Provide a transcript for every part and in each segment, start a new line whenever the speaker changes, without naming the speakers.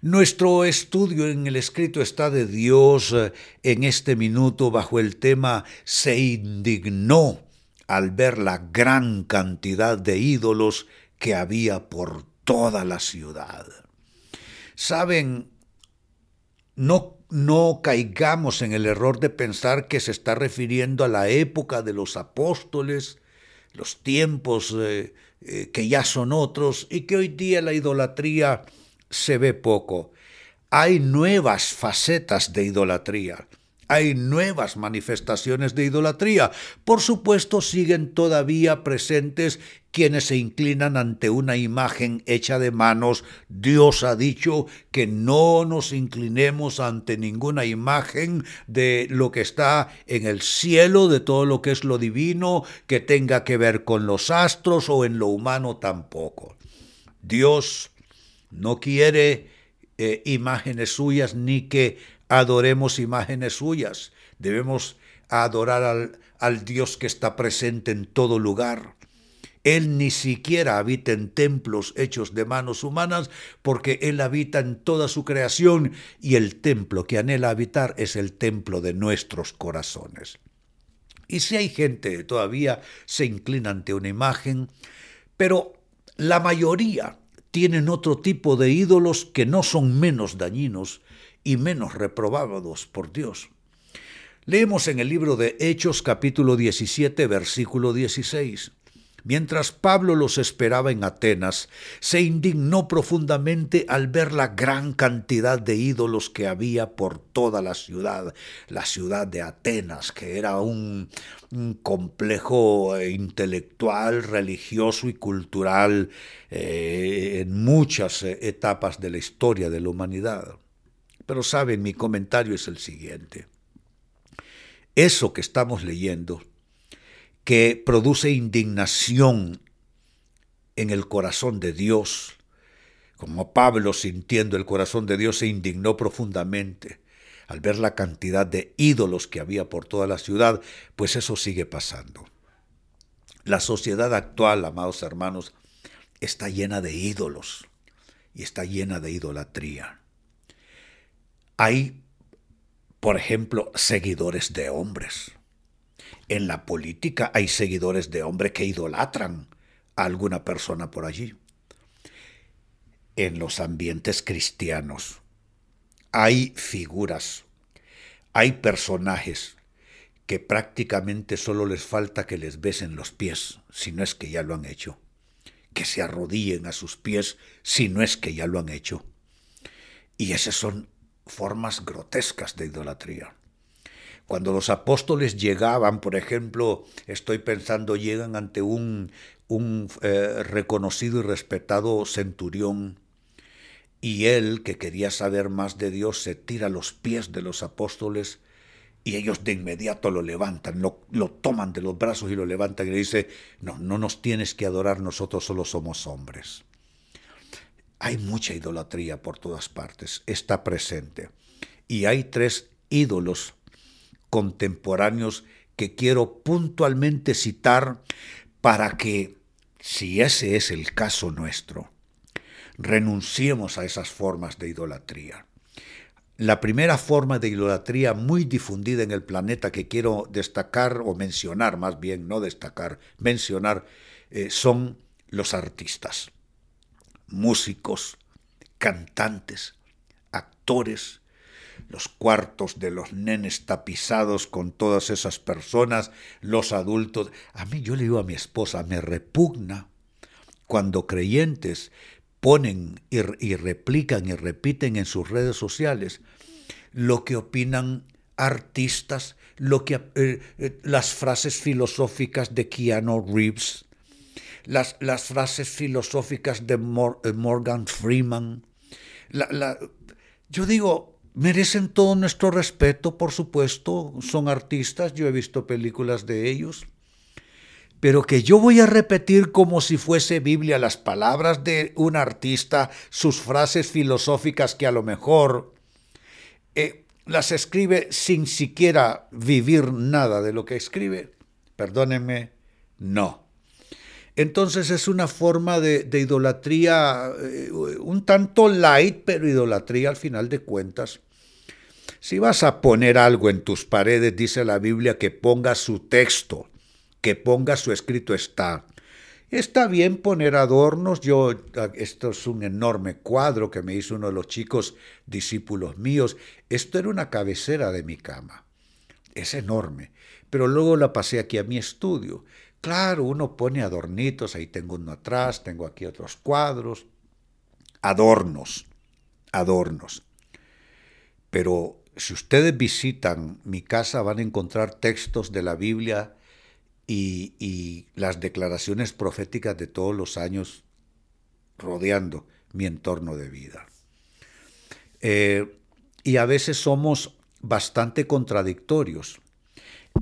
Nuestro estudio en el escrito está de Dios eh, en este minuto bajo el tema se indignó al ver la gran cantidad de ídolos que había por toda la ciudad. Saben, no, no caigamos en el error de pensar que se está refiriendo a la época de los apóstoles, los tiempos eh, eh, que ya son otros y que hoy día la idolatría se ve poco. Hay nuevas facetas de idolatría. Hay nuevas manifestaciones de idolatría. Por supuesto, siguen todavía presentes quienes se inclinan ante una imagen hecha de manos. Dios ha dicho que no nos inclinemos ante ninguna imagen de lo que está en el cielo, de todo lo que es lo divino, que tenga que ver con los astros o en lo humano tampoco. Dios no quiere eh, imágenes suyas ni que adoremos imágenes suyas. Debemos adorar al, Dios que está presente en todo lugar. Él ni siquiera habita en templos hechos de manos humanas, porque Él habita en toda su creación y el templo que anhela habitar es el templo de nuestros corazones. Y si hay gente que todavía se inclina ante una imagen, pero la mayoría tienen otro tipo de ídolos que no son menos dañinos y menos reprobados por Dios. Leemos en el libro de Hechos capítulo 17 versículo 16. Mientras Pablo los esperaba en Atenas, se indignó profundamente al ver la gran cantidad de ídolos que había por toda la ciudad, la ciudad de Atenas, que era un, complejo eh, intelectual, religioso y cultural eh, en muchas eh, etapas de la historia de la humanidad. Pero saben, mi comentario es el siguiente. Eso que estamos leyendo que produce indignación en el corazón de Dios. Como Pablo sintiendo el corazón de Dios se indignó profundamente al ver la cantidad de ídolos que había por toda la ciudad, pues eso sigue pasando. La sociedad actual, amados hermanos, está llena de ídolos y está llena de idolatría. Hay, por ejemplo, seguidores de hombres. En la política hay seguidores de hombre que idolatran a alguna persona por allí. En los ambientes cristianos hay figuras, hay personajes que prácticamente solo les falta que les besen los pies, si no es que ya lo han hecho, que se arrodillen a sus pies, si no es que ya lo han hecho. Y esas son formas grotescas de idolatría. Cuando los apóstoles llegaban, por ejemplo, estoy pensando, llegan ante un, un eh, reconocido y respetado centurión, y él, que quería saber más de Dios, se tira a los pies de los apóstoles y ellos de inmediato lo levantan, lo, lo, toman de los brazos y lo levantan y le dice, no, no nos tienes que adorar, nosotros solo somos hombres. Hay mucha idolatría por todas partes, está presente. Y hay tres ídolos contemporáneos que quiero puntualmente citar para que, si ese es el caso nuestro, renunciemos a esas formas de idolatría. La primera forma de idolatría muy difundida en el planeta que quiero destacar o mencionar, más bien no destacar, mencionar, eh, son los artistas, músicos, cantantes, actores, los cuartos de los nenes tapizados con todas esas personas, los adultos. A mí yo le digo a mi esposa, me repugna cuando creyentes ponen y, replican y repiten en sus redes sociales lo que opinan artistas, lo que, eh, eh, las frases filosóficas de Keanu Reeves, las, las frases filosóficas de eh, Morgan Freeman. yo digo, Merecen todo nuestro respeto, por supuesto, son artistas, yo he visto películas de ellos, pero que yo voy a repetir como si fuese Biblia las palabras de un artista, sus frases filosóficas que a lo mejor eh, las escribe sin siquiera vivir nada de lo que escribe. Perdónenme, no. Entonces es una forma de, idolatría eh, un tanto light, pero idolatría al final de cuentas. Si vas a poner algo en tus paredes, dice la Biblia, que ponga su texto, que ponga su escrito está. Está bien poner adornos. Yo, esto es un enorme cuadro que me hizo uno de los chicos discípulos míos. Esto era una cabecera de mi cama. Es enorme. Pero luego la pasé aquí a mi estudio. Claro, uno pone adornitos, ahí tengo uno atrás, tengo aquí otros cuadros, adornos, adornos. Pero si ustedes visitan mi casa van a encontrar textos de la Biblia y, las declaraciones proféticas de todos los años rodeando mi entorno de vida. Eh, y a veces somos bastante contradictorios.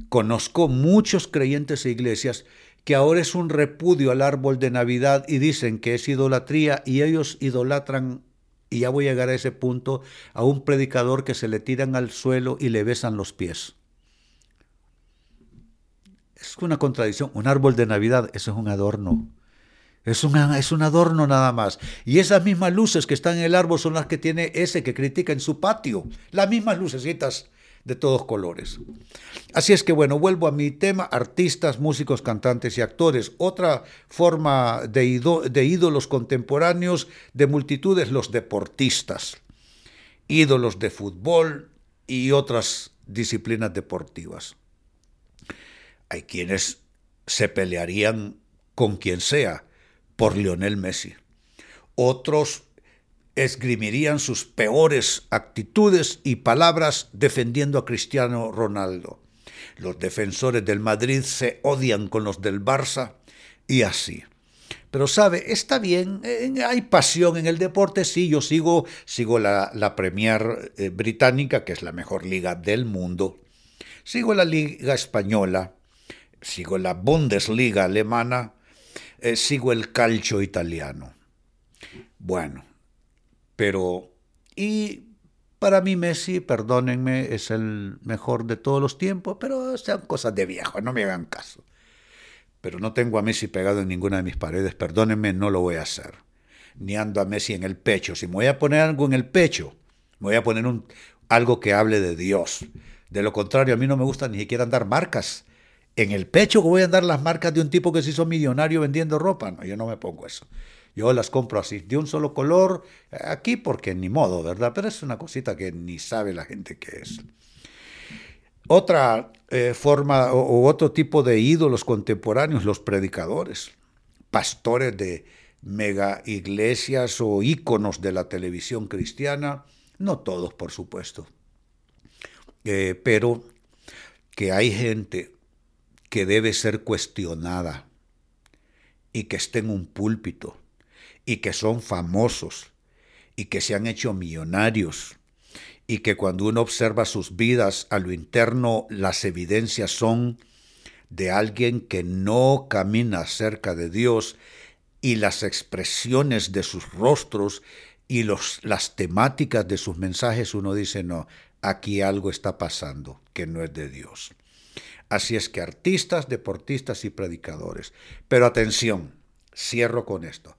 Conozco muchos creyentes e iglesias que ahora es un repudio al árbol de Navidad y dicen que es idolatría y ellos idolatran, y ya voy a llegar a ese punto, a un predicador que se le tiran al suelo y le besan los pies. Es una contradicción. Un árbol de Navidad, eso es un adorno. Es, es un adorno nada más. Y esas mismas luces que están en el árbol son las que tiene ese que critica en su patio. Las mismas lucecitas de todos colores. Así es que bueno, vuelvo a mi tema, artistas, músicos, cantantes y actores. Otra forma de, ídolos contemporáneos de multitudes, los deportistas. Ídolos de fútbol y otras disciplinas deportivas. Hay quienes se pelearían con quien sea por Lionel Messi. Otros esgrimirían sus peores actitudes y palabras defendiendo a Cristiano Ronaldo. Los defensores del Madrid se odian con los del Barça y así. Pero sabe, está bien, eh, hay pasión en el deporte, sí, yo sigo, sigo la, la Premier eh, británica, que es la mejor liga del mundo, sigo la liga española, sigo la Bundesliga alemana, eh, sigo el calcio italiano. Bueno, pero, y para mí Messi, perdónenme, es el mejor de todos los tiempos, pero sean cosas de viejo, no me hagan caso. Pero no tengo a Messi pegado en ninguna de mis paredes, perdónenme, no lo voy a hacer. Ni ando a Messi en el pecho. Si me voy a poner algo en el pecho, me voy a poner un, algo que hable de Dios. De lo contrario, a mí no me gusta ni siquiera andar marcas. En el pecho voy a andar las marcas de un tipo que se hizo millonario vendiendo ropa. No, yo no me pongo eso. Yo las compro así, de un solo color, aquí porque ni modo, ¿verdad? Pero es una cosita que ni sabe la gente qué es. Otra eh, forma o, otro tipo de ídolos contemporáneos, los predicadores, pastores de mega iglesias o íconos de la televisión cristiana, no todos, por supuesto, eh, pero que hay gente que debe ser cuestionada y que esté en un púlpito y que son famosos y que se han hecho millonarios y que cuando uno observa sus vidas a lo interno las evidencias son de alguien que no camina cerca de Dios y las expresiones de sus rostros y los, las temáticas de sus mensajes uno dice no, aquí algo está pasando que no es de Dios. Así es que artistas, deportistas y predicadores. Pero atención, cierro con esto.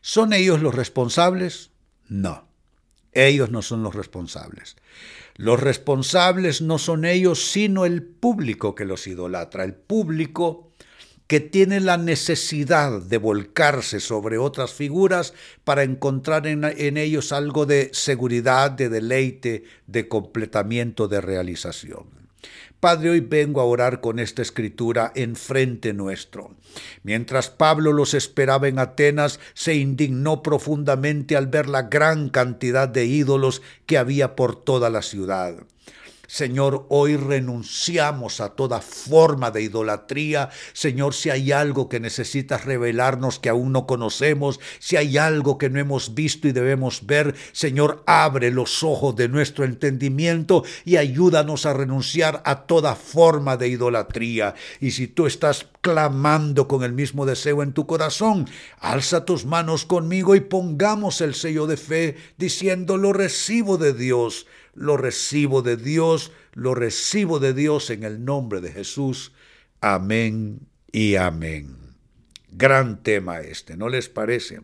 ¿Son ellos los responsables? No, ellos no son los responsables. Los responsables no son ellos, sino el público que los idolatra, el público que tiene la necesidad de volcarse sobre otras figuras para encontrar en, ellos algo de seguridad, de deleite, de completamiento, de realización. Padre, hoy vengo a orar con esta escritura enfrente nuestro. Mientras Pablo los esperaba en Atenas, se indignó profundamente al ver la gran cantidad de ídolos que había por toda la ciudad. Señor, hoy renunciamos a toda forma de idolatría. Señor, si hay algo que necesitas revelarnos que aún no conocemos, si hay algo que no hemos visto y debemos ver, Señor, abre los ojos de nuestro entendimiento y ayúdanos a renunciar a toda forma de idolatría. Y si tú estás clamando con el mismo deseo en tu corazón, alza tus manos conmigo y pongamos el sello de fe diciendo lo recibo de Dios lo recibo de Dios, lo recibo de Dios en el nombre de Jesús. Amén y amén. Gran tema este, ¿no les parece?